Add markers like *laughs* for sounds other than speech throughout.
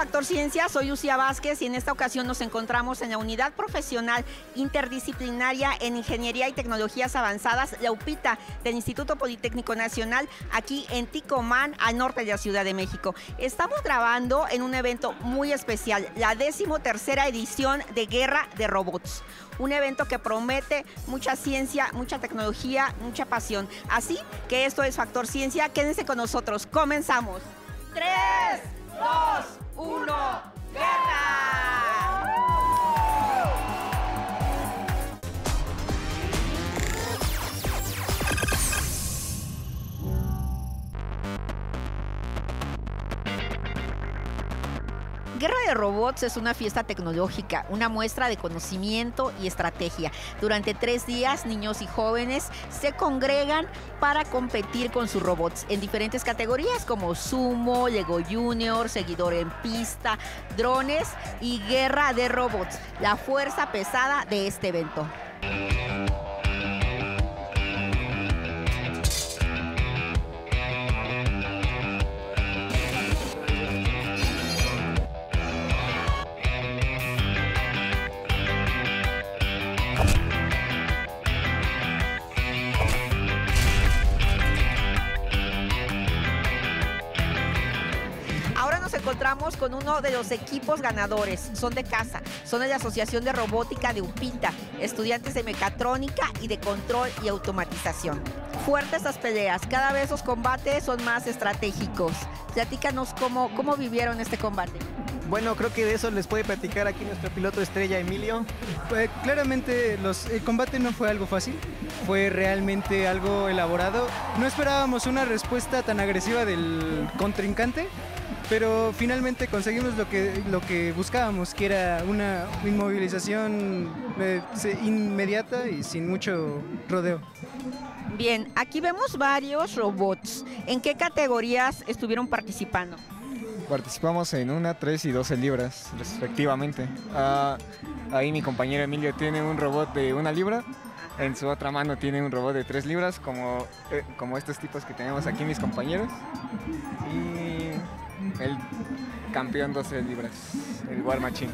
Factor Ciencia, soy Lucía Vázquez y en esta ocasión nos encontramos en la Unidad Profesional Interdisciplinaria en Ingeniería y Tecnologías Avanzadas, la UPITA, del Instituto Politécnico Nacional, aquí en Ticomán, al norte de la Ciudad de México. Estamos grabando en un evento muy especial, la décimo tercera edición de Guerra de Robots un evento que promete mucha ciencia, mucha tecnología, mucha pasión. Así que esto es Factor Ciencia. Quédense con nosotros. Comenzamos. 3, 2, 1, guerra. Guerra de Robots es una fiesta tecnológica, una muestra de conocimiento y estrategia. Durante tres días, niños y jóvenes se congregan para competir con sus robots en diferentes categorías como sumo, Lego Junior, seguidor en pista, drones y guerra de robots, la fuerza pesada de este evento. Encontramos con uno de los equipos ganadores. Son de casa, son de la Asociación de Robótica de UPITA, estudiantes de mecatrónica y de control y automatización. Fuertes estas peleas, cada vez los combates son más estratégicos. Platícanos cómo, cómo vivieron este combate. Bueno, creo que de eso les puede platicar aquí nuestro piloto estrella Emilio. Pues, claramente los, el combate no fue algo fácil, fue realmente algo elaborado. No esperábamos una respuesta tan agresiva del contrincante, pero finalmente conseguimos lo que, lo que buscábamos, que era una inmovilización eh, inmediata y sin mucho rodeo. Bien, aquí vemos varios robots. ¿En qué categorías estuvieron participando? Participamos en una, tres y 12 libras, respectivamente. Ah, ahí mi compañero Emilio tiene un robot de una libra, en su otra mano tiene un robot de tres libras, como, eh, como estos tipos que tenemos aquí mis compañeros. Y el campeón 12 libras, el War Machine.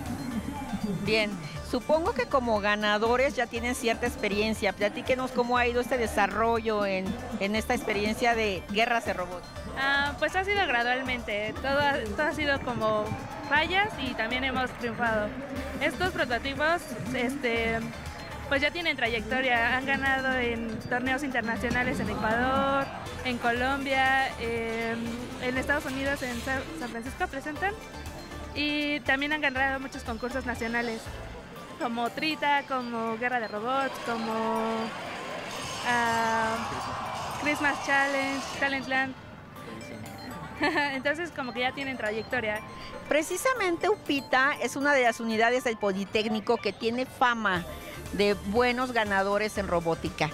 Bien, supongo que como ganadores ya tienen cierta experiencia. Platíquenos cómo ha ido este desarrollo en, esta experiencia de guerras de robots. Ah, pues ha sido gradualmente, todo, todo ha sido como fallas y también hemos triunfado. Estos prototipos este, pues ya tienen trayectoria, han ganado en torneos internacionales en Ecuador, en Colombia, en Estados Unidos, en San Francisco presentan y también han ganado muchos concursos nacionales como Trita, como Guerra de Robots, como uh, Christmas Challenge, Talentland. *laughs* Entonces como que ya tienen trayectoria. Precisamente UPITA es una de las unidades del Politécnico que tiene fama de buenos ganadores en robótica.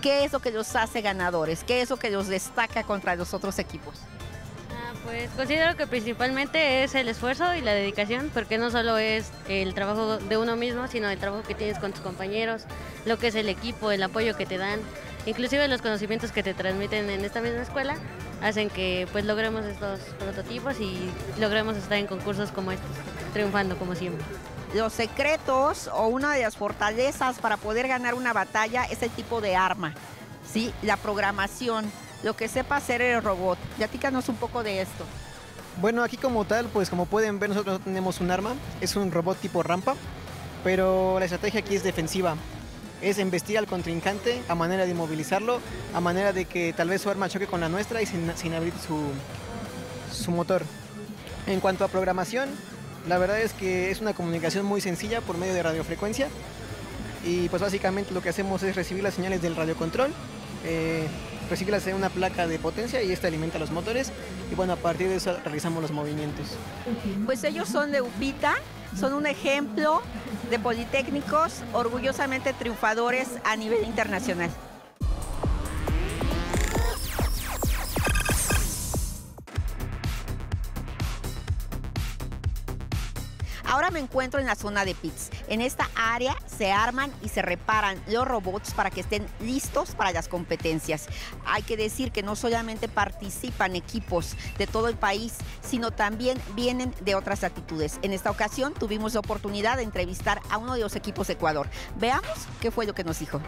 ¿Qué es lo que los hace ganadores? ¿Qué es lo que los destaca contra los otros equipos? Ah, pues considero que principalmente es el esfuerzo y la dedicación, porque no solo es el trabajo de uno mismo, sino el trabajo que tienes con tus compañeros, lo que es el equipo, el apoyo que te dan, inclusive los conocimientos que te transmiten en esta misma escuela, hacen que pues logremos estos prototipos y logremos estar en concursos como estos, triunfando como siempre los secretos o una de las fortalezas para poder ganar una batalla es el tipo de arma, ¿sí? La programación, lo que sepa hacer el robot. Platícanos un poco de esto. Bueno, aquí como tal, pues como pueden ver, nosotros no tenemos un arma, es un robot tipo rampa, pero la estrategia aquí es defensiva. Es embestir al contrincante a manera de inmovilizarlo, a manera de que tal vez su arma choque con la nuestra y sin, sin abrir su, su motor. En cuanto a programación, la verdad es que es una comunicación muy sencilla por medio de radiofrecuencia y pues básicamente lo que hacemos es recibir las señales del radiocontrol, eh, recibirlas en una placa de potencia y esta alimenta los motores y bueno, a partir de eso realizamos los movimientos. Pues ellos son de UPITA, son un ejemplo de politécnicos orgullosamente triunfadores a nivel internacional. Me encuentro en la zona de pits. En esta área se arman y se reparan los robots para que estén listos para las competencias. Hay que decir que no solamente participan equipos de todo el país, sino también vienen de otras latitudes. En esta ocasión tuvimos la oportunidad de entrevistar a uno de los equipos de Ecuador. Veamos qué fue lo que nos dijo.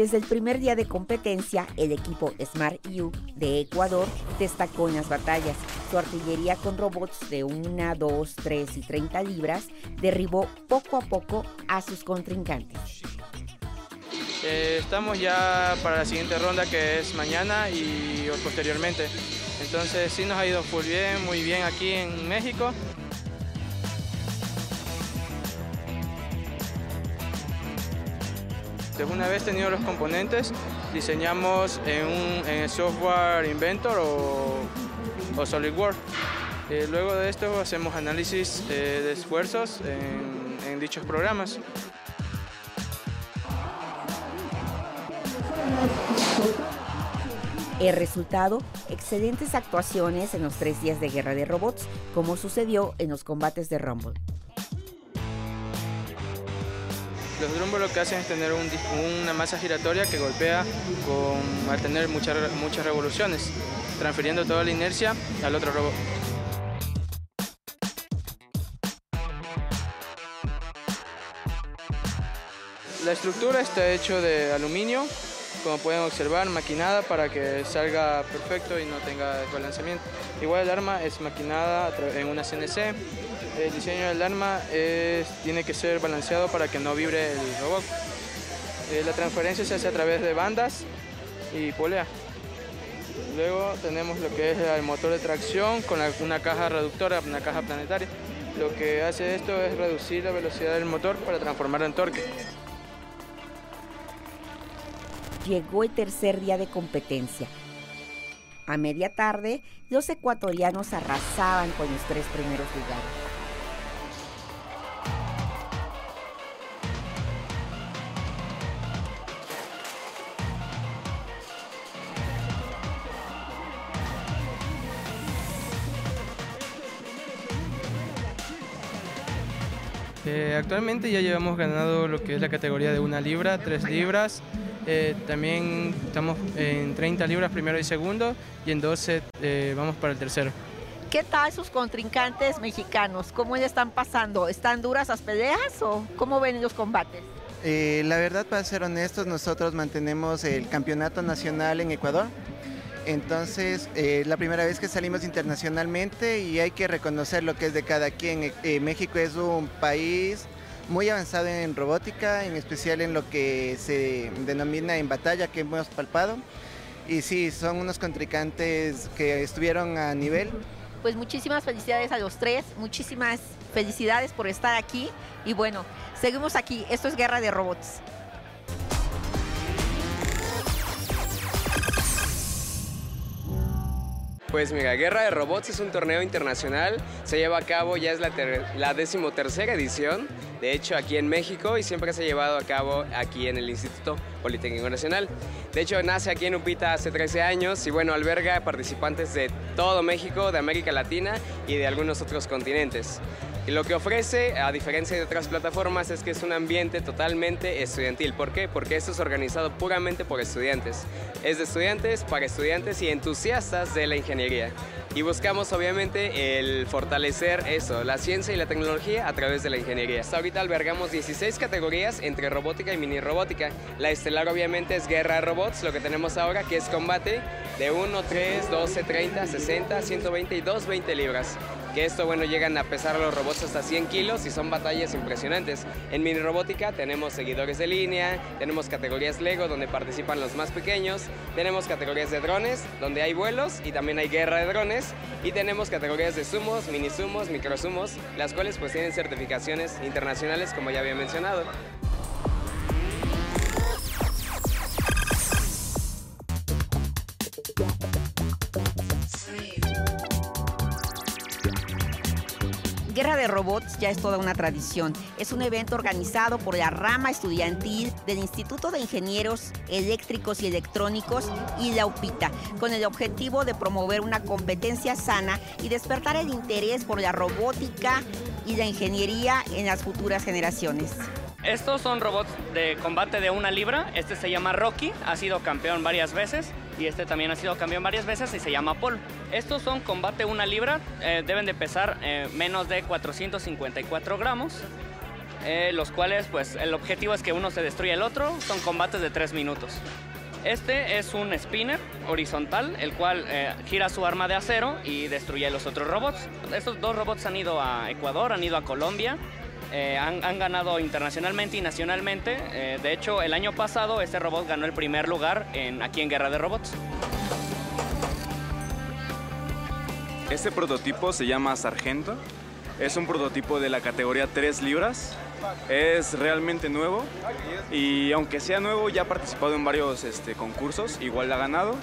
Desde el primer día de competencia, el equipo Smart U de Ecuador destacó en las batallas. Su artillería con robots de 1, 2, 3 y 30 libras derribó poco a poco a sus contrincantes. Eh, estamos ya para la siguiente ronda que es mañana y posteriormente. Entonces sí nos ha ido muy bien, muy bien aquí en México. Una vez tenido los componentes, diseñamos en, un, en software Inventor o, o SolidWorks. Eh, luego de esto hacemos análisis eh, de esfuerzos en dichos programas. El resultado, excelentes actuaciones en los tres días de guerra de robots, como sucedió en los combates de Rumble. Los drumbos lo que hacen es tener una masa giratoria que golpea con, al tener muchas, muchas revoluciones, transfiriendo toda la inercia al otro robot. La estructura está hecha de aluminio, como pueden observar, maquinada para que salga perfecto y no tenga desbalanceamiento. Igual el arma es maquinada en una CNC, el diseño del arma tiene que ser balanceado para que no vibre el robot. Eh, la transferencia se hace a través de bandas y polea. Luego tenemos lo que es el motor de tracción con una caja reductora, una caja planetaria. Lo que hace esto es reducir la velocidad del motor para transformarlo en torque. Llegó el tercer día de competencia. A media tarde, los ecuatorianos arrasaban con los tres primeros lugares. Actualmente ya llevamos ganado lo que es la categoría de una libra, tres libras. Eh, también estamos en 30 libras primero y segundo y en 12 eh, vamos para el tercero. ¿Qué tal sus contrincantes mexicanos? ¿Cómo ya están pasando? ¿Están duras las peleas o cómo ven los combates? la verdad, para ser honestos, nosotros mantenemos el campeonato nacional en Ecuador. Entonces, es la primera vez que salimos internacionalmente y hay que reconocer lo que es de cada quien. Eh, eh, México es un país muy avanzado en robótica, en especial en lo que se denomina en batalla que hemos palpado. Y sí, son unos contrincantes que estuvieron a nivel. Pues muchísimas felicidades a los tres, muchísimas felicidades por estar aquí y bueno, seguimos aquí, esto es Guerra de Robots. Pues mira, Guerra de Robots es un torneo internacional, se lleva a cabo, ya es la, decimotercera edición, de hecho aquí en México y siempre se ha llevado a cabo aquí en el Instituto Politécnico Nacional. De hecho nace aquí en Upita hace 13 años y bueno, alberga participantes de todo México, de América Latina y de algunos otros continentes. Y lo que ofrece, a diferencia de otras plataformas, es que es un ambiente totalmente estudiantil. ¿Por qué? Porque esto es organizado puramente por estudiantes. Es de estudiantes para estudiantes y entusiastas de la ingeniería. Y buscamos obviamente el fortalecer eso, la ciencia y la tecnología a través de la ingeniería. Hasta ahorita albergamos 16 categorías entre robótica y mini robótica. La estelar obviamente es guerra de robots, lo que tenemos ahora que es combate de 1, 3, 12, 30, 60, 120 y 220 libras que esto, bueno, llegan a pesar los robots hasta 100 kilos y son batallas impresionantes. En mini robótica tenemos seguidores de línea, tenemos categorías Lego donde participan los más pequeños, tenemos categorías de drones donde hay vuelos y también hay guerra de drones y tenemos categorías de sumos, mini sumos, micro sumos, las cuales pues tienen certificaciones internacionales como ya había mencionado. De Robots ya es toda una tradición. Es un evento organizado por la rama estudiantil del Instituto de Ingenieros Eléctricos y Electrónicos y la UPITA, con el objetivo de promover una competencia sana y despertar el interés por la robótica y la ingeniería en las futuras generaciones. Estos son robots de combate de una libra. Este se llama Rocky, ha sido campeón varias veces. Y este también ha sido campeón varias veces y se llama Paul. Estos son combate una libra, eh, deben de pesar eh, menos de 454 gramos. eh, los cuales, pues, el objetivo es que uno se destruya el otro. Son combates de 3 minutos. Este es un spinner horizontal, el cual gira su arma de acero y destruye a los otros robots. Estos dos robots han ido a Ecuador, han ido a Colombia, eh, han, ganado internacionalmente y nacionalmente. Eh, de hecho, el año pasado este robot ganó el primer lugar en, aquí en Guerra de Robots. Este prototipo se llama Sargento. Es un prototipo de la categoría 3 libras. Es realmente nuevo y aunque sea nuevo ya ha participado en varios este, concursos, igual ha ganado.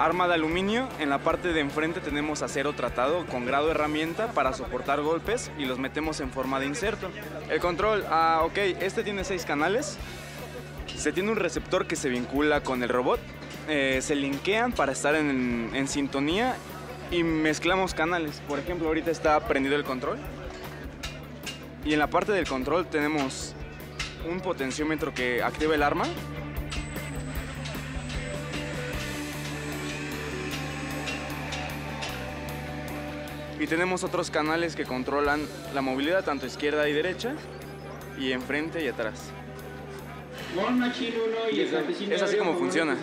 Arma de aluminio, en la parte de enfrente tenemos acero tratado con grado de herramienta para soportar golpes y los metemos en forma de inserto. El control, ah, ok, este tiene seis canales. Se tiene un receptor que se vincula con el robot. Eh, se linkean para estar en, en sintonía y mezclamos canales. Por ejemplo, ahorita está prendido el control. Y en la parte del control tenemos un potenciómetro que activa el arma. Y tenemos otros canales que controlan la movilidad tanto izquierda y derecha y enfrente y atrás. Es así como funciona.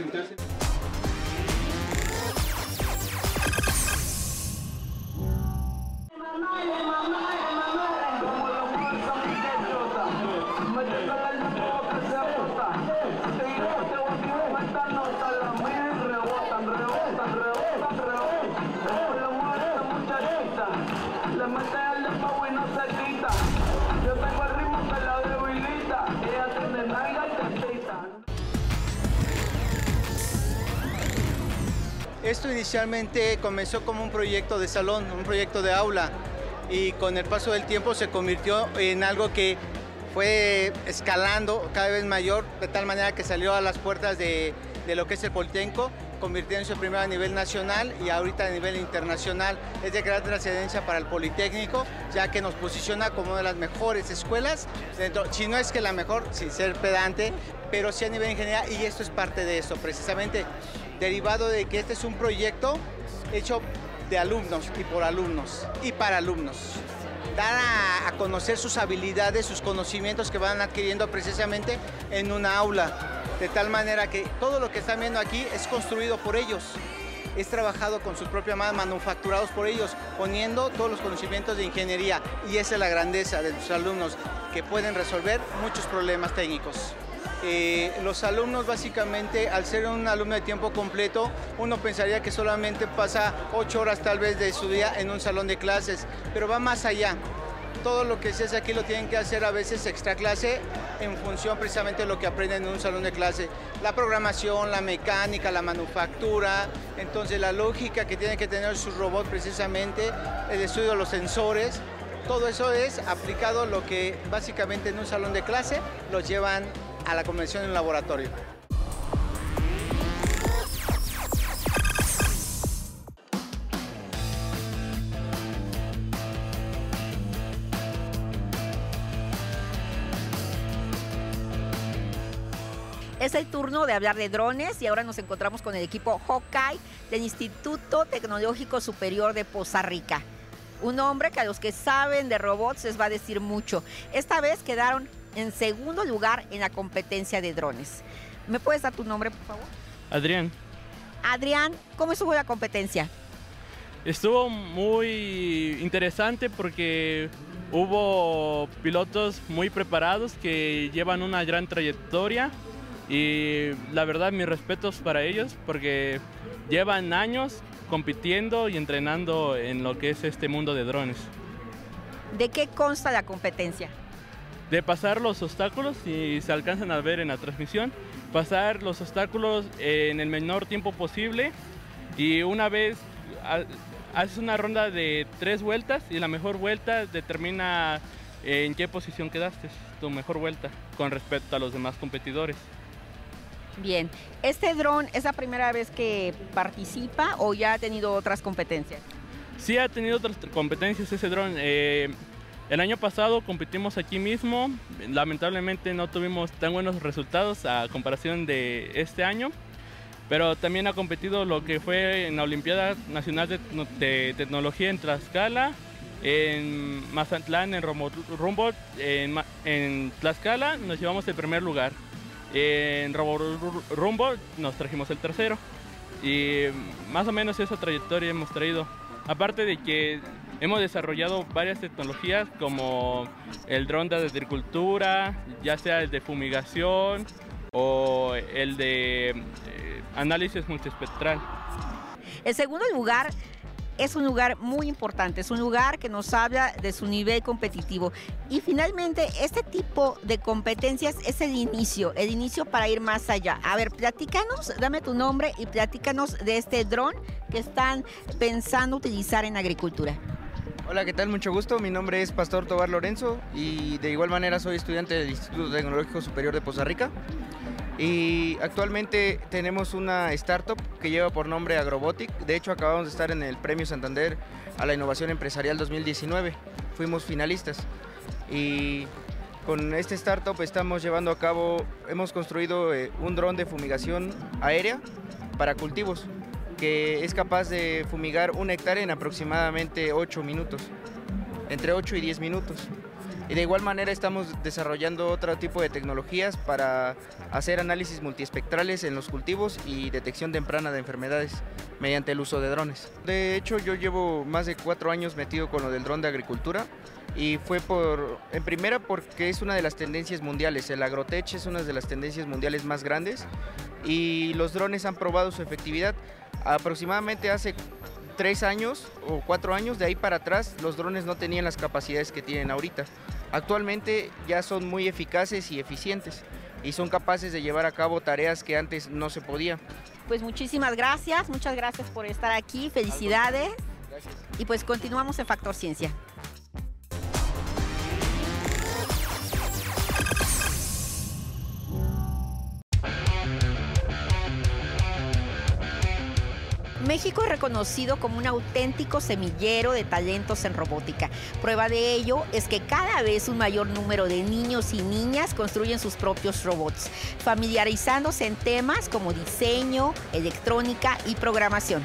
Inicialmente comenzó como un proyecto de salón, un proyecto de aula y con el paso del tiempo se convirtió en algo que fue escalando cada vez mayor, de tal manera que salió a las puertas de, lo que es el Politécnico, convirtiéndose primero a nivel nacional y ahorita a nivel internacional. Es de gran trascendencia para el Politécnico, ya que nos posiciona como una de las mejores escuelas, dentro, si no es que la mejor, sin ser pedante, pero sí a nivel ingeniería y esto es parte de eso, precisamente derivado de que este es un proyecto hecho de alumnos y por alumnos y para alumnos. Dar a, conocer sus habilidades, sus conocimientos que van adquiriendo precisamente en una aula, de tal manera que todo lo que están viendo aquí es construido por ellos, es trabajado con sus propias manos, manufacturados por ellos, poniendo todos los conocimientos de ingeniería y esa es la grandeza de sus alumnos, que pueden resolver muchos problemas técnicos. Eh, los alumnos básicamente, al ser un alumno de tiempo completo, uno pensaría que solamente pasa ocho horas tal vez de su día en un salón de clases, pero va más allá. Todo lo que se hace aquí lo tienen que hacer a veces extra clase en función precisamente de lo que aprenden en un salón de clase. La programación, la mecánica, la manufactura, entonces la lógica que tiene que tener su robot precisamente, el estudio de los sensores, todo eso es aplicado lo que básicamente en un salón de clase los llevan a la convención en laboratorio. Es el turno de hablar de drones y ahora nos encontramos con el equipo Hawkeye del Instituto Tecnológico Superior de Poza Rica. Un hombre que a los que saben de robots les va a decir mucho. Esta vez quedaron en segundo lugar en la competencia de drones. ¿Me puedes dar tu nombre, por favor? Adrián. Adrián, ¿cómo estuvo la competencia? Estuvo muy interesante porque hubo pilotos muy preparados que llevan una gran trayectoria y la verdad mis respetos para ellos porque llevan años compitiendo y entrenando en lo que es este mundo de drones. ¿De qué consta la competencia? De pasar los obstáculos, si se alcanzan a ver en la transmisión, pasar los obstáculos en el menor tiempo posible y una vez haces una ronda de tres vueltas y la mejor vuelta determina en qué posición quedaste, tu mejor vuelta con respecto a los demás competidores. Bien, ¿este dron es la primera vez que participa o ya ha tenido otras competencias? Sí, ha tenido otras competencias ese dron. Eh, el año pasado competimos aquí mismo, lamentablemente no tuvimos tan buenos resultados a comparación de este año, pero también ha competido lo que fue en la Olimpiada Nacional de, Tecnología en Tlaxcala, en Mazatlán, en Rumbo, en, en Tlaxcala nos llevamos el primer lugar. En Rumbo nos trajimos el tercero. Y más o menos esa trayectoria hemos traído. Aparte de que hemos desarrollado varias tecnologías como el dron de agricultura, ya sea el de fumigación o el de eh, análisis multiespectral. El segundo lugar es un lugar muy importante, es un lugar que nos habla de su nivel competitivo. Y finalmente, este tipo de competencias es el inicio, el inicio para ir más allá. A ver, platícanos, dame tu nombre y platícanos de este dron que están pensando utilizar en agricultura. Hola, ¿qué tal? Mucho gusto. Mi nombre es Pastor Tobar Lorenzo y de igual manera soy estudiante del Instituto Tecnológico Superior de Poza Rica. Y actualmente tenemos una startup que lleva por nombre Agrobotic. De hecho, acabamos de estar en el Premio Santander a la Innovación Empresarial 2019. Fuimos finalistas. Y con este startup estamos llevando a cabo, hemos construido eh, un dron de fumigación aérea para cultivos que es capaz de fumigar un hectárea en aproximadamente 8 minutos, entre 8 y 10 minutos. Y de igual manera estamos desarrollando otro tipo de tecnologías para hacer análisis multiespectrales en los cultivos y detección temprana de enfermedades mediante el uso de drones. De hecho, yo llevo más de cuatro años metido con lo del dron de agricultura y fue por, en primera porque es una de las tendencias mundiales, el agrotech es una de las tendencias mundiales más grandes y los drones han probado su efectividad. Aproximadamente hace tres años o cuatro años, de ahí para atrás, los drones no tenían las capacidades que tienen ahorita. Actualmente ya son muy eficaces y eficientes y son capaces de llevar a cabo tareas que antes no se podía. Pues muchísimas gracias, muchas gracias por estar aquí, felicidades. Y pues continuamos en Factor Ciencia. México es reconocido como un auténtico semillero de talentos en robótica. Prueba de ello es que cada vez un mayor número de niños y niñas construyen sus propios robots, familiarizándose en temas como diseño, electrónica y programación.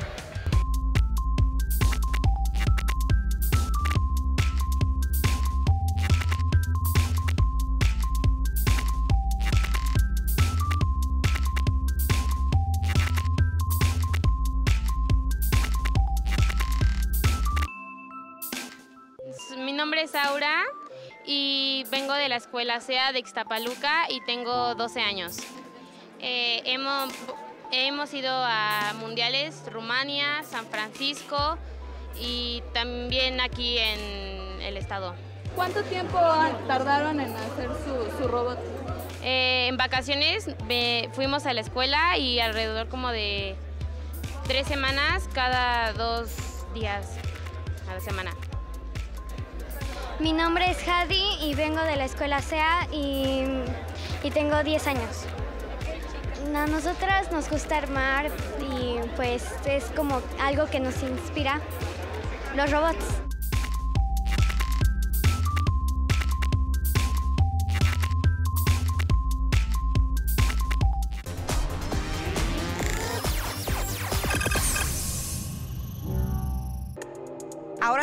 La escuela SEA de Ixtapaluca y tengo 12 años. Eh, hemos, hemos ido a mundiales, Rumania, San Francisco y también aquí en el estado. ¿Cuánto tiempo tardaron en hacer su, robot? Eh, en vacaciones fuimos a la escuela y alrededor como de tres semanas cada dos días a la semana. Mi nombre es Hadi y vengo de la escuela SEA y, tengo 10 años. A nosotras nos gusta armar y pues es como algo que nos inspira, los robots.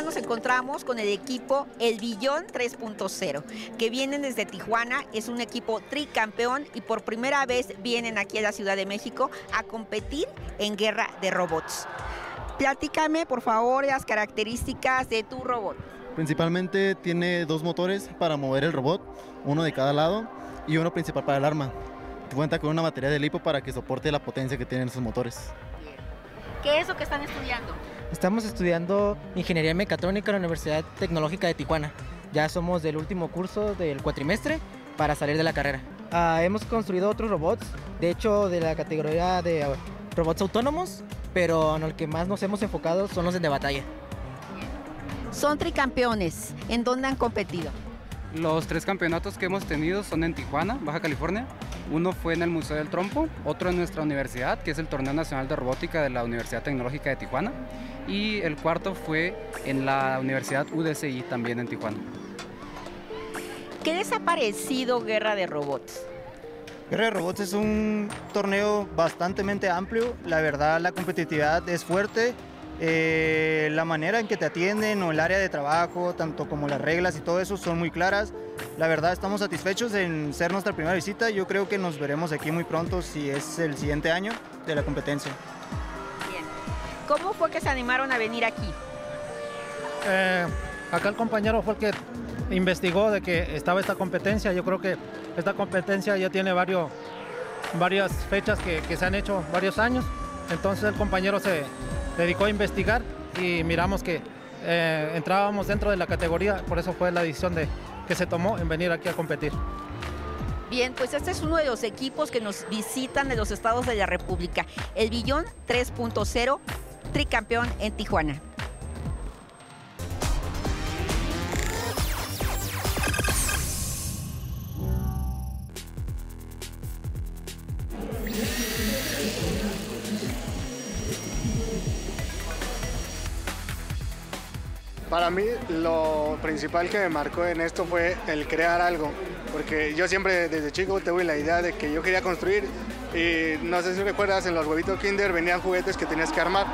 Nos encontramos con el equipo El Billón 3.0, que vienen desde Tijuana, es un equipo tricampeón y por primera vez vienen aquí a la Ciudad de México a competir en guerra de robots. Platícame, por favor, las características de tu robot. Principalmente tiene dos motores para mover el robot, uno de cada lado y uno principal para el arma. Cuenta con una batería de lipo para que soporte la potencia que tienen esos motores. ¿Qué es lo que están estudiando? Estamos estudiando Ingeniería Mecatrónica en la Universidad Tecnológica de Tijuana. Ya somos del último curso del cuatrimestre para salir de la carrera. Ah, hemos construido otros robots, de hecho de la categoría de robots autónomos, pero en el que más nos hemos enfocado son los de batalla. Son tricampeones. ¿En dónde han competido? Los tres campeonatos que hemos tenido son en Tijuana, Baja California. Uno fue en el Museo del Trompo, otro en nuestra universidad, que es el Torneo Nacional de Robótica de la Universidad Tecnológica de Tijuana. Y el cuarto fue en la Universidad UDCI, también en Tijuana. ¿Qué les ha parecido Guerra de Robots? Guerra de Robots es un torneo bastante amplio. La verdad, la competitividad es fuerte. Eh, la manera en que te atienden o el área de trabajo, tanto como las reglas y todo eso son muy claras. La verdad estamos satisfechos en ser nuestra primera visita. Yo creo que nos veremos aquí muy pronto si es el siguiente año de la competencia. Bien. ¿Cómo fue que se animaron a venir aquí? Eh, acá el compañero fue el que investigó de que estaba esta competencia. Yo creo que esta competencia ya tiene varios, varias fechas que, que se han hecho varios años. Entonces el compañero se, dedicó a investigar y miramos que eh, entrábamos dentro de la categoría, por eso fue la decisión de, que se tomó en venir aquí a competir. Bien, pues este es uno de los equipos que nos visitan de los estados de la República, el Billón 3.0, tricampeón en Tijuana. Para mí lo principal que me marcó en esto fue el crear algo, porque yo siempre desde chico tuve la idea de que yo quería construir y no sé si recuerdas, en los huevitos Kinder venían juguetes que tenías que armar.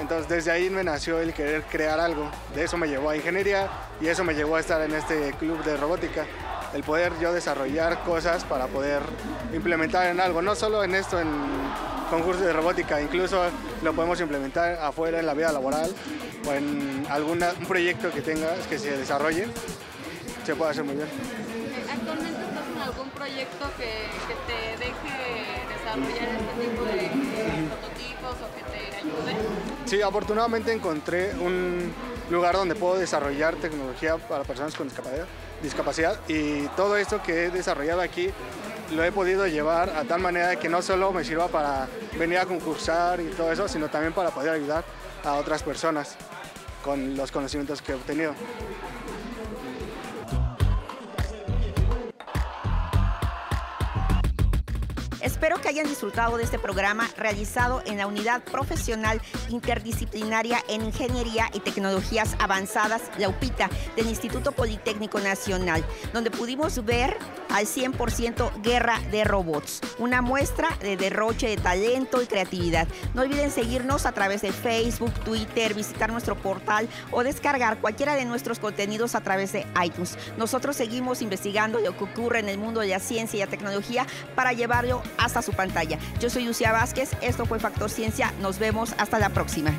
Entonces desde ahí me nació el querer crear algo. De eso me llevó a ingeniería y eso me llevó a estar en este club de robótica. El poder yo desarrollar cosas para poder implementar en algo, no solo en esto, en concursos de robótica, incluso lo podemos implementar afuera en la vida laboral o en algún proyecto que tengas que se desarrolle, se puede hacer muy bien. ¿Actualmente estás en algún proyecto que, que te deje desarrollar este tipo de prototipos o que te ayude? Sí, afortunadamente encontré un lugar donde puedo desarrollar tecnología para personas con discapacidad, discapacidad y todo esto que he desarrollado aquí lo he podido llevar a tal manera que no solo me sirva para venir a concursar y todo eso, sino también para poder ayudar a otras personas con los conocimientos que he obtenido. Hayan disfrutado de este programa realizado en la Unidad Profesional Interdisciplinaria en Ingeniería y Tecnologías Avanzadas, la UPITA, del Instituto Politécnico Nacional, donde pudimos ver al 100% Guerra de Robots, una muestra de derroche de talento y creatividad. No olviden seguirnos a través de Facebook, Twitter, visitar nuestro portal o descargar cualquiera de nuestros contenidos a través de iTunes. Nosotros seguimos investigando lo que ocurre en el mundo de la ciencia y la tecnología para llevarlo hasta su pantalla. Yo soy Lucia Vázquez, esto fue Factor Ciencia, nos vemos hasta la próxima.